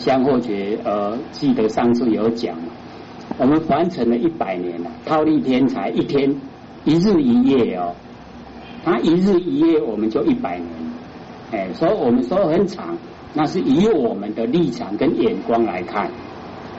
香或觉呃，记得上次有讲，我们完成了一百年了，套利天才一天一日一夜哦，他一日一夜我们就一百年，哎，所以我们说很长，那是以我们的立场跟眼光来看。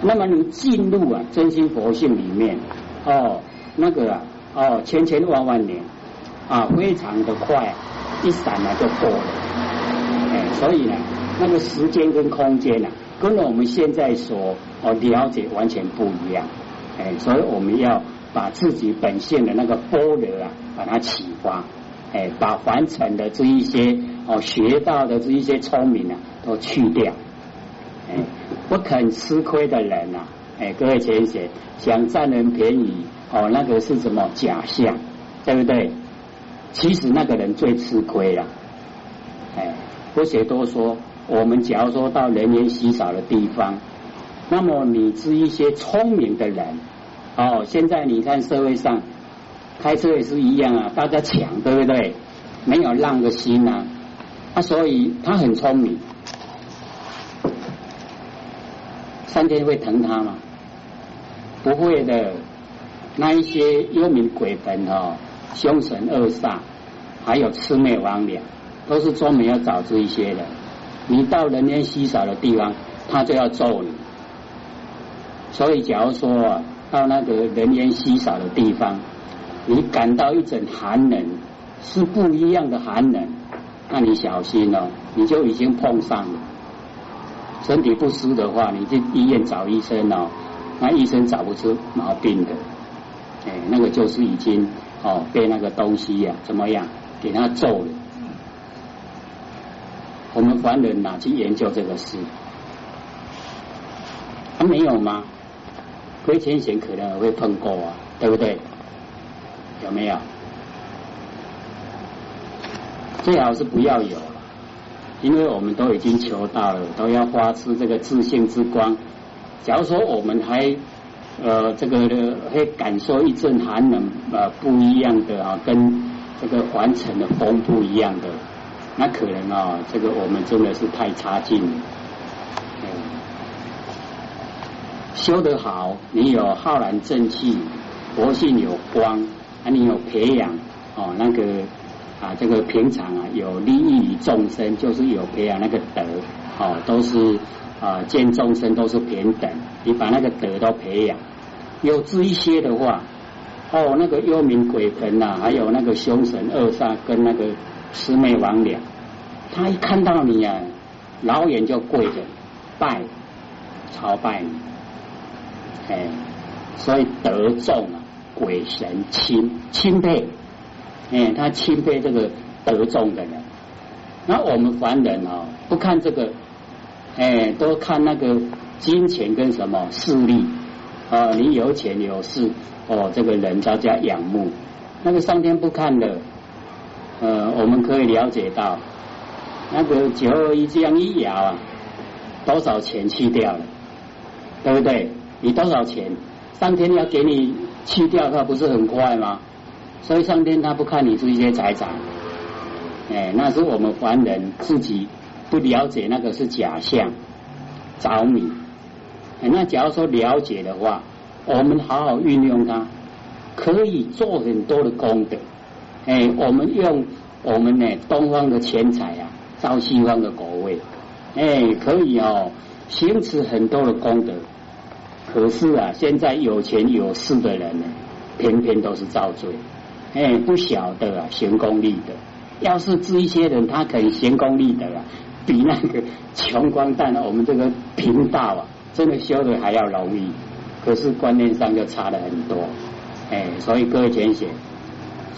那么你进入啊真心佛性里面哦，那个啊哦千千万万年啊，非常的快，一闪啊就过了，哎，所以呢，那个时间跟空间呢，跟我们现在所哦了解完全不一样，哎，所以我们要把自己本性的那个波罗啊，把它启发，哎，把凡尘的这一些哦学到的这一些聪明啊，都去掉。哎，不肯吃亏的人呐，哎，各位浅显，想占人便宜哦，那个是什么假象，对不对？其实那个人最吃亏了。哎，不写多说，我们假如说到人烟稀少的地方，那么你是一些聪明的人哦。现在你看社会上开车也是一样啊，大家抢，对不对？没有让个心呐，啊，所以他很聪明。上天会疼他吗？不会的。那一些幽冥鬼魂哦，凶神恶煞，还有魑魅魍魉，都是专门要找这一些的。你到人烟稀少的地方，他就要揍你。所以，假如说啊到那个人烟稀少的地方，你感到一阵寒冷，是不一样的寒冷，那你小心哦，你就已经碰上了。身体不舒的话，你去医院找医生哦，那医生找不出毛病的，哎，那个就是已经哦被那个东西呀怎么样给他揍了。我们凡人哪去研究这个事？还没有吗？亏钱险可能会碰过啊，对不对？有没有？最好是不要有了。因为我们都已经求到了，都要发出这个自信之光。假如说我们还呃这个会感受一阵寒冷呃不一样的啊，跟这个凡尘的风不一样的，那可能啊这个我们真的是太差劲了。修得好，你有浩然正气，佛性有光，啊你有培养哦那个。啊，这个平常啊，有利益于众生，就是有培养那个德，哦，都是啊，见众生都是平等，你把那个德都培养，有这一些的话，哦，那个幽冥鬼魂呐，还有那个凶神恶煞跟那个魑魅魍魉，他一看到你啊，老远就跪着拜朝拜你，哎，所以德重啊，鬼神钦钦佩。哎，他钦佩这个德重的人，那我们凡人哦，不看这个，哎，都看那个金钱跟什么势力。啊，你有钱有势哦，这个人大家仰慕，那个上天不看的，呃，我们可以了解到，那个九二一这样一摇啊，多少钱去掉了，对不对？你多少钱，上天要给你去掉，它不是很快吗？所以上天他不看你这些财产，哎，那是我们凡人自己不了解那个是假象，着迷。那假如说了解的话，我们好好运用它，可以做很多的功德。哎，我们用我们呢东方的钱财啊，造西方的国位，哎，可以哦，行持很多的功德。可是啊，现在有钱有势的人呢，偏偏都是造罪。哎，不晓得啊，行功立德。要是这一些人，他肯行功立德啊，比那个穷光蛋啊，我们这个贫道啊，真的修的还要容易。可是观念上就差了很多。哎，所以各位浅显，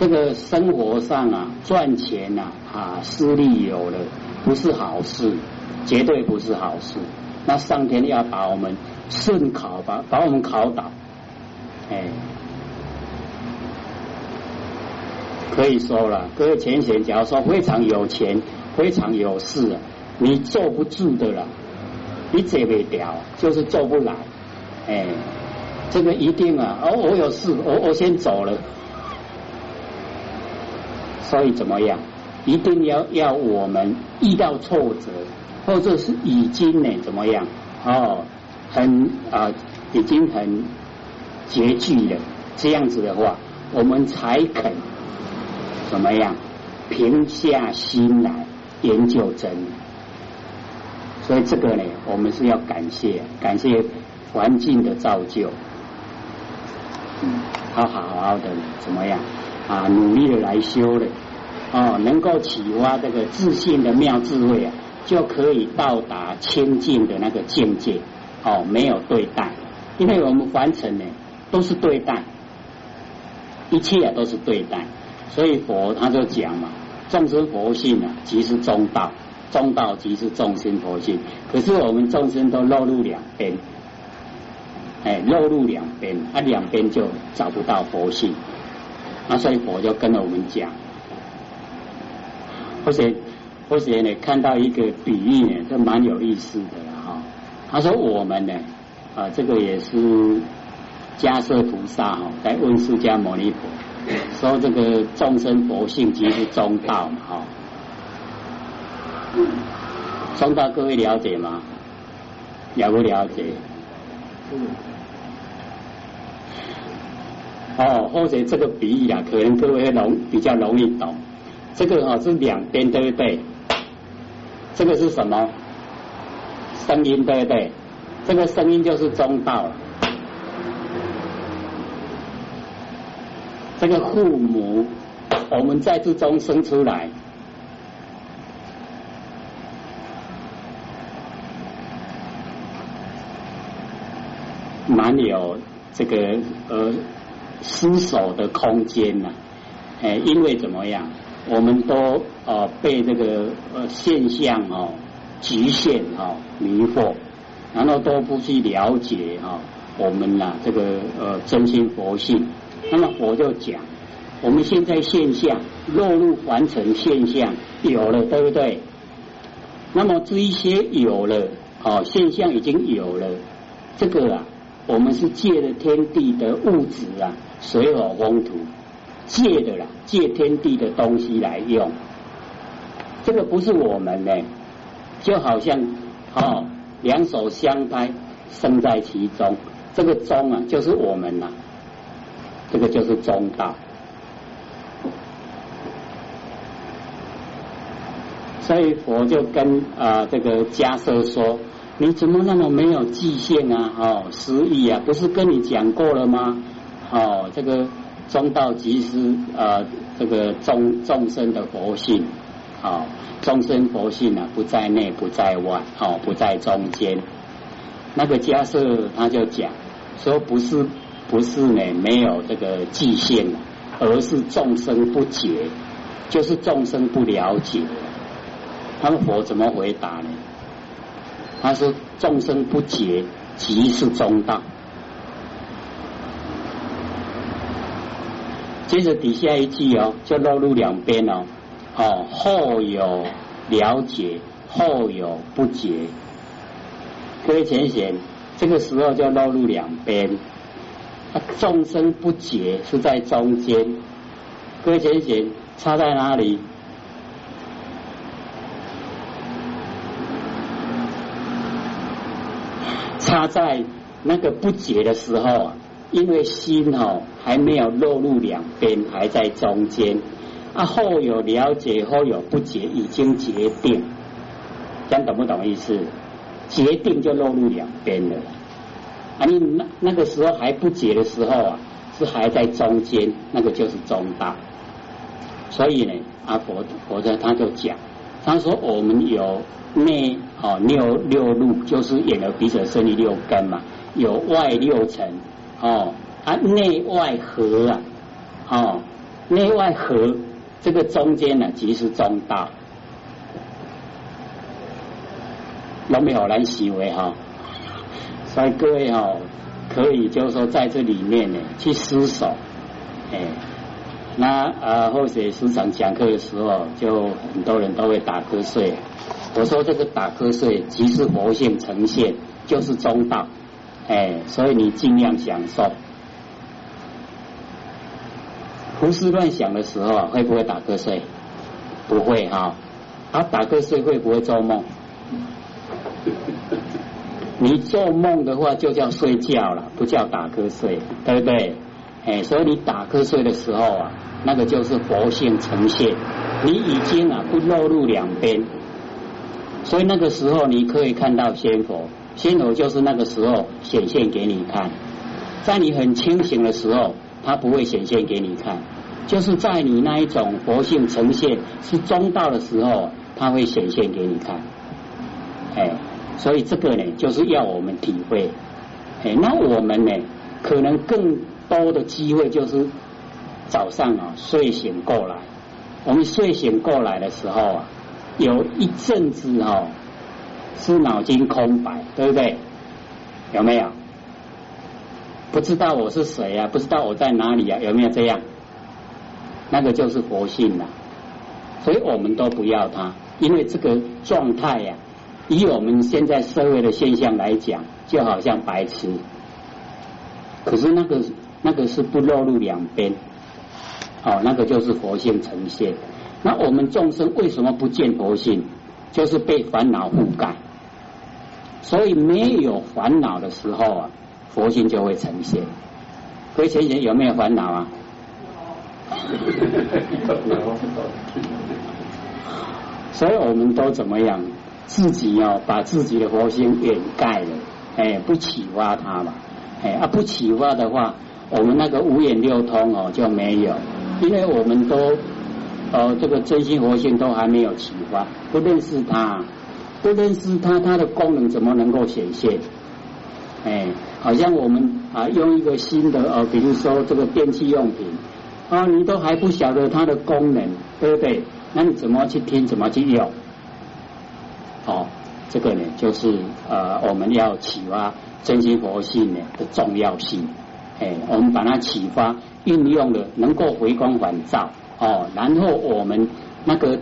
这个生活上啊，赚钱呐啊，私利有了，不是好事，绝对不是好事。那上天要把我们顺考，把把我们考倒。哎。可以说了，各位浅显，假如说非常有钱、非常有势，你坐不住的了，你这不掉，就是做不来。哎，这个一定啊！哦，我有事，我我先走了。所以怎么样？一定要要我们遇到挫折，或者是已经呢怎么样哦，很啊，已经很拮据了。这样子的话，我们才肯怎么样平下心来研究真理。所以这个呢，我们是要感谢感谢环境的造就，嗯，好好好的怎么样啊，努力的来修的。哦，能够启发这个自信的妙智慧啊。就可以到达清净的那个境界哦，没有对待，因为我们凡尘呢都是对待，一切啊都是对待，所以佛他就讲嘛，众生佛性啊即是中道，中道即是众生佛性，可是我们众生都落入两边，哎，落入两边，啊两边就找不到佛性，那所以佛就跟着我们讲，或者。或者呢，看到一个比喻呢，这蛮有意思的哈。他说我们呢，啊，这个也是迦叶菩萨哈，在问释迦牟尼佛，说这个众生佛性即是中道嘛哈。中道各位了解吗？了不了解？嗯。哦，或者这个比喻啊，可能各位容比较容易懂。这个哈是两边对不对？这个是什么声音？对不对？这个声音就是中道。这个父母，我们在之中生出来，蛮有这个呃失守的空间呐。哎，因为怎么样？我们都呃被这个呃现象哦局限哦迷惑，然后都不去了解哈我们呐这个呃真心佛性。那么佛就讲，我们现在现象落入凡尘现象有了，对不对？那么这一些有了哦现象已经有了，这个啊我们是借了天地的物质啊水火风土。借的啦，借天地的东西来用，这个不是我们呢，就好像哦，两手相拍，生在其中，这个中啊，就是我们呐，这个就是中道。所以佛就跟啊这个迦奢说：“你怎么那么没有记性啊？哦，失忆啊？不是跟你讲过了吗？哦，这个。”中道即是呃这个众众生的佛性，啊，众生佛性啊不在内不在外，哦不在中间。那个迦设他就讲说不是不是呢没有这个界限，而是众生不解，就是众生不了解。他们佛怎么回答呢？他说众生不解即是中道。接着底下一句哦，就落入两边哦，哦后有了解，后有不解。各位浅显，这个时候就落入两边，众生不解是在中间。各位浅显，差在哪里？差在那个不解的时候啊。因为心哦还没有落入两边，还在中间啊，后有了解，后有不解，已经决定，讲懂不懂意思？决定就落入两边了啊！你那那个时候还不解的时候啊，是还在中间，那个就是中道。所以呢，阿佛佛在他就讲，他说我们有内哦六六路，就是眼耳鼻舌身意六根嘛，有外六层。哦，啊，内外合啊，哦，内外合，这个中间呢，即是中道，有没有人以为哈？所以各位哈，可以就是说在这里面呢，去思索，哎，那呃，或者师长讲课的时候，就很多人都会打瞌睡。我说这个打瞌睡，即是佛性呈现，就是中道。哎，所以你尽量享受，胡思乱想的时候啊会不会打瞌睡？不会哈。啊，打瞌睡会不会做梦？你做梦的话就叫睡觉了，不叫打瞌睡，对不对？哎，所以你打瞌睡的时候啊，那个就是佛性呈现，你已经啊不落入两边，所以那个时候你可以看到仙佛，心头就是那个时候显现给你看，在你很清醒的时候，它不会显现给你看，就是在你那一种佛性呈现是中道的时候，它会显现给你看，哎，所以这个呢，就是要我们体会，哎，那我们呢，可能更。多的机会就是早上啊睡醒过来，我们睡醒过来的时候啊，有一阵子哈是脑筋空白，对不对？有没有？不知道我是谁啊？不知道我在哪里啊？有没有这样？那个就是佛性了，所以我们都不要它，因为这个状态呀，以我们现在社会的现象来讲，就好像白痴。可是那个。那个是不落入两边，哦，那个就是佛性呈现。那我们众生为什么不见佛性？就是被烦恼覆盖。所以没有烦恼的时候啊，佛性就会呈现。各位前贤有没有烦恼啊？所以我们都怎么样？自己哦，把自己的佛性掩盖了，哎，不启发它嘛，哎，啊，不启发的话。我们那个五眼六通哦就没有，因为我们都呃这个真心佛性都还没有启发，不认识它，不认识它，它的功能怎么能够显现？哎，好像我们啊用一个新的呃，比如说这个电器用品啊，你都还不晓得它的功能，对不对？那你怎么去听？怎么去用？哦，这个呢就是呃我们要启发真心佛性呢的重要性。哎，我们把它启发运用了，能够回光返照哦，然后我们那个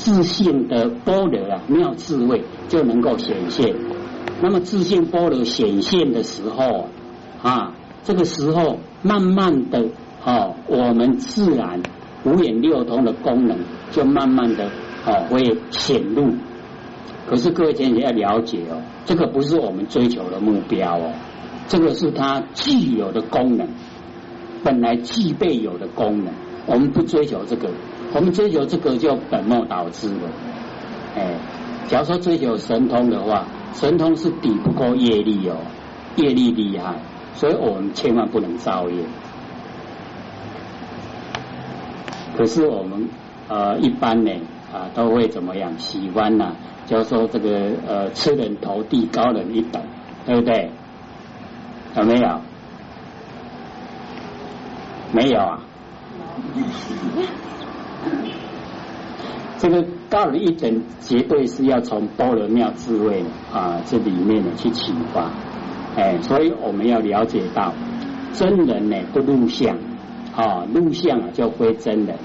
自信的波罗啊，妙智慧就能够显现。那么自信波罗显现的时候啊，这个时候慢慢的哦，我们自然五眼六通的功能就慢慢的哦会显露。可是各位姐姐要了解哦，这个不是我们追求的目标哦。这个是它具有的功能，本来具备有的功能。我们不追求这个，我们追求这个就本末倒置了。哎，假如说追求神通的话，神通是抵不过业力哦，业力厉害，所以我们千万不能造业。可是我们呃一般呢啊都会怎么样？喜欢呢，就是说这个呃吃人头地高人一等，对不对？有没有？没有啊。这个高人一等，绝对是要从波罗妙智慧啊这里面呢去启发。哎，所以我们要了解到，真人呢不录像啊，录像啊就非真人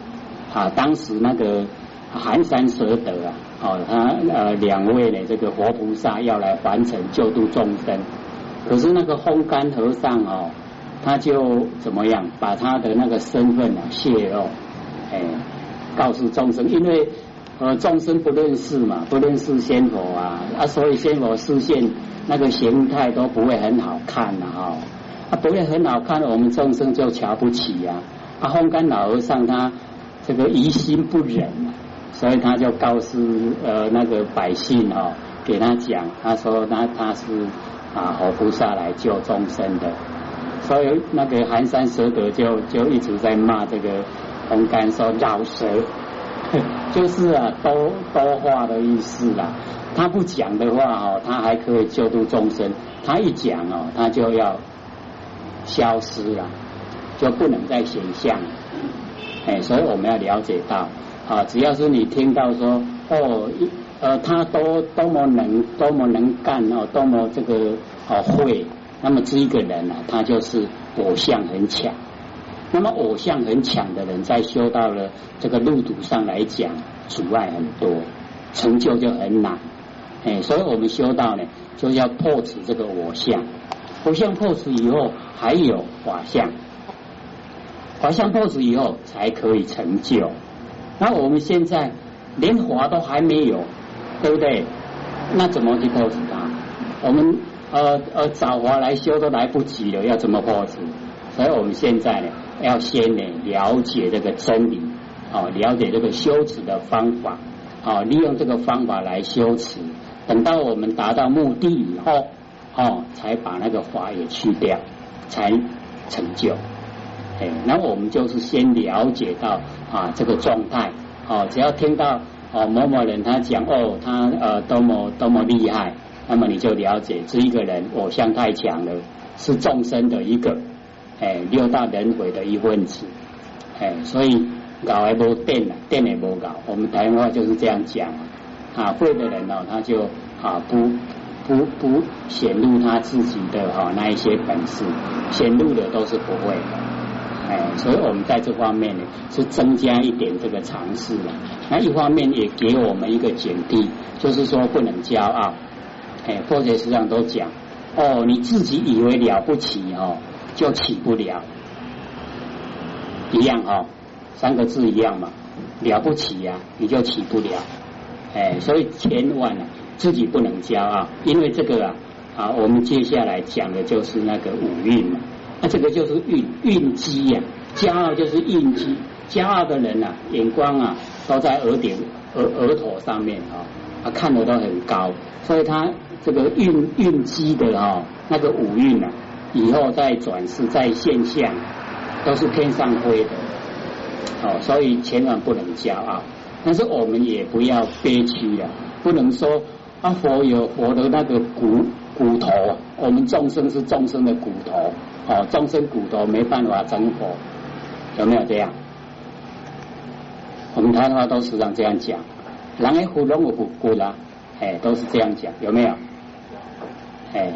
啊。当时那个寒山舍得啊，哦，他呃两位呢这个活菩萨要来完成救度众生。可是那个烘干和尚哦，他就怎么样把他的那个身份啊泄露，哎，告诉众生，因为呃众生不认识嘛，不认识仙佛啊，啊所以仙佛视线那个形态都不会很好看呐哈，啊不会很好看，我们众生就瞧不起呀，啊烘干老和尚他这个疑心不忍，所以他就告诉呃那个百姓哦，给他讲，他说他他是。啊，活菩萨来救众生的，所以那个寒山蛇德就就一直在骂这个红干说饶舌，就是啊多多话的意思啦。他不讲的话哦，他还可以救度众生；他一讲哦，他就要消失了，就不能再显象。哎，所以我们要了解到啊，只要是你听到说哦。呃，他多多么能，多么能干哦，多么这个哦会，那么这一个人呢，他就是偶像很强。那么偶像很强的人，在修到了这个路途上来讲，阻碍很多，成就就很难。哎，所以我们修道呢，就要破除这个偶像。偶像破除以后，还有法相，法相破除以后才可以成就。那我们现在连法都还没有。对不对？那怎么去破除它？我们呃呃找华来修都来不及了，要怎么破除？所以我们现在呢，要先呢了解这个真理，哦，了解这个修持的方法，哦，利用这个方法来修持。等到我们达到目的以后，哦，才把那个法也去掉，才成就。哎，那我们就是先了解到啊这个状态，哦，只要听到哦某某人他讲哦他呃多么多么厉害，那么你就了解这一个人偶像太强了，是众生的一个哎六大轮回的一份子，哎，所以搞也无电了，电也无搞，我们台湾话就是这样讲啊，会的人呢他就啊不不不显露他自己的哈那一些本事，显露的都是不会的。哎，所以我们在这方面呢，是增加一点这个尝试了。那一方面也给我们一个警惕，就是说不能骄傲。哎，佛学实际上都讲，哦，你自己以为了不起哦，就起不了。一样哈，三个字一样嘛，了不起呀，你就起不了。哎，所以千万啊，自己不能骄傲，因为这个啊，啊，我们接下来讲的就是那个五蕴嘛。那这个就是运运机呀，骄傲就是运机，骄傲的人呐，眼光啊都在额顶额额头上面啊，他看得都很高，所以他这个运运机的哈那个五运啊，以后再转世再现象都是天上飞的，哦，所以千万不能骄傲，但是我们也不要憋屈呀，不能说啊佛有佛的那个骨骨头，我们众生是众生的骨头。哦，众生骨头没办法成佛，有没有这样？我们台湾话都时常这样讲，人的骨龙有骨骨啦，哎，都是这样讲，有没有？哎，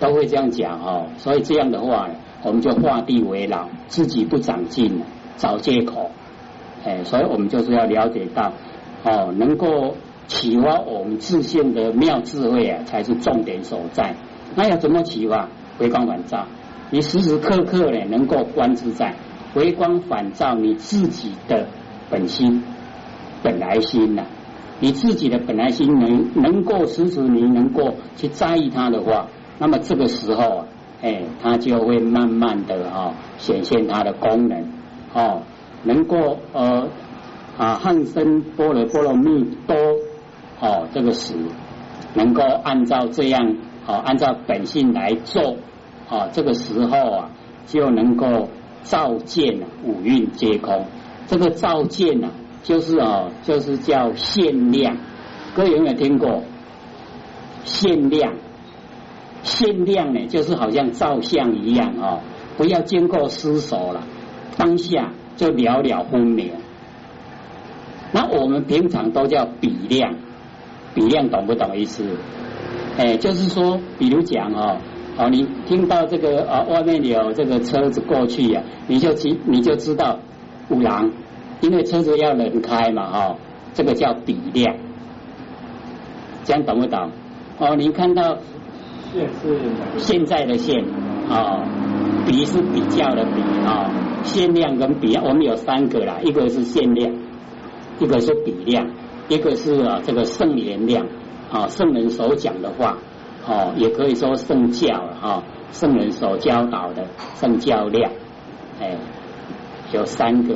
都会这样讲哦。所以这样的话，我们就画地为牢，自己不长进，找借口。哎，所以我们就是要了解到，哦，能够启发我们自信的妙智慧啊，才是重点所在。那要怎么启发？回光返照。你时时刻刻呢，能够观自在，回光返照你自己的本心、本来心呐。你自己的本来心能能够时时你能够去在意它的话，那么这个时候啊，哎，它就会慢慢的哈显现它的功能哦，能够呃啊汉生波罗波罗蜜多哦这个时能够按照这样哦按照本性来做。啊，这个时候啊，就能够照见五蕴皆空。这个照见呢，就是啊，就是叫限量。各位有没有听过？限量，限量呢，就是好像照相一样啊，不要经过思索了，当下就了了分明。那我们平常都叫比量，比量懂不懂意思？哎，就是说，比如讲哦。哦，你听到这个啊，外面有这个车子过去呀，你就知你就知道五郎，因为车子要人开嘛，哈，这个叫比量，这样懂不懂？哦，你看到线是现在的线，哦，比是比较的比啊，限量跟比，我们有三个啦，一个是限量，一个是比量，一个是啊这个圣言量，啊圣人所讲的话。哦，也可以说圣教了哈，圣人所教导的圣教量，哎，有三个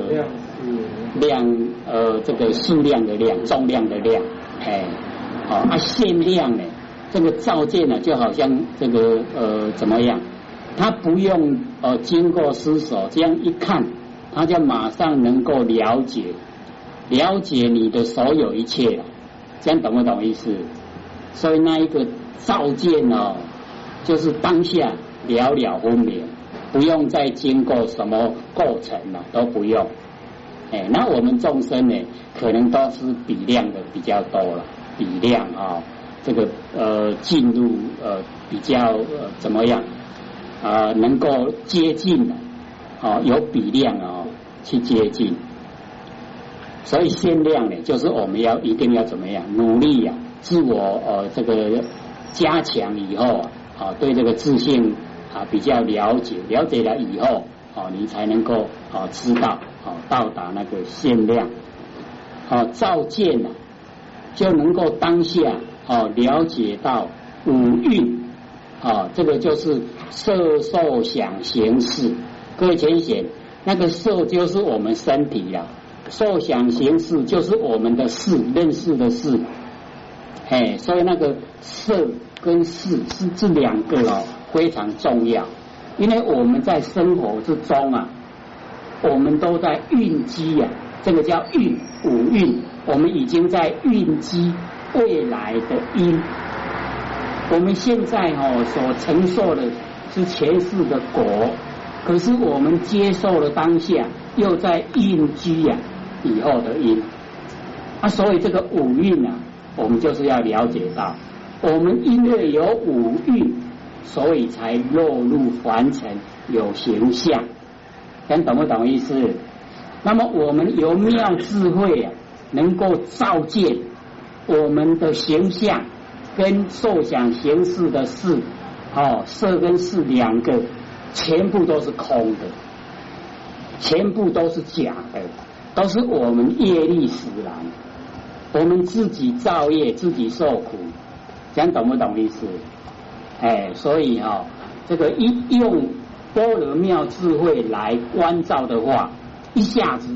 量，呃，这个数量的量，重量的量，哎，哦，啊，限量呢，这个造件呢，就好像这个呃怎么样，他不用呃经过思索，这样一看，他就马上能够了解，了解你的所有一切了，这样懂不懂意思？所以那一个。照见哦，就是当下了了分明，不用再经过什么过程了，都不用。哎，那我们众生呢，可能都是比量的比较多了，比量啊，这个呃进入呃比较呃怎么样啊，能够接近的啊，有比量啊去接近。所以限量呢，就是我们要一定要怎么样努力呀，自我呃这个。加强以后啊，啊，对这个自信啊比较了解，了解了以后啊，你才能够啊知道啊到达那个限量，啊照见了就能够当下哦了解到五蕴啊，这个就是色受想行识。各位浅显，那个色就是我们身体呀，受想行识就是我们的识，认识的识。哎，所以那个色跟识是这两个哦，非常重要。因为我们在生活之中啊，我们都在蕴积呀，这个叫蕴五蕴，我们已经在蕴积未来的因。我们现在哦所承受的是前世的果，可是我们接受了当下，又在应积呀以后的因。啊，所以这个五蕴啊，我们就是要了解到，我们因为有五蕴。所以才落入凡尘，有形象，能懂不懂意思？那么我们由妙智慧啊，能够照见我们的形象跟受想行识的事，哦，色跟识两个全部都是空的，全部都是假的，都是我们业力使然，我们自己造业，自己受苦，讲懂不懂意思？哎，所以哦，这个一用般若妙智慧来关照的话，一下子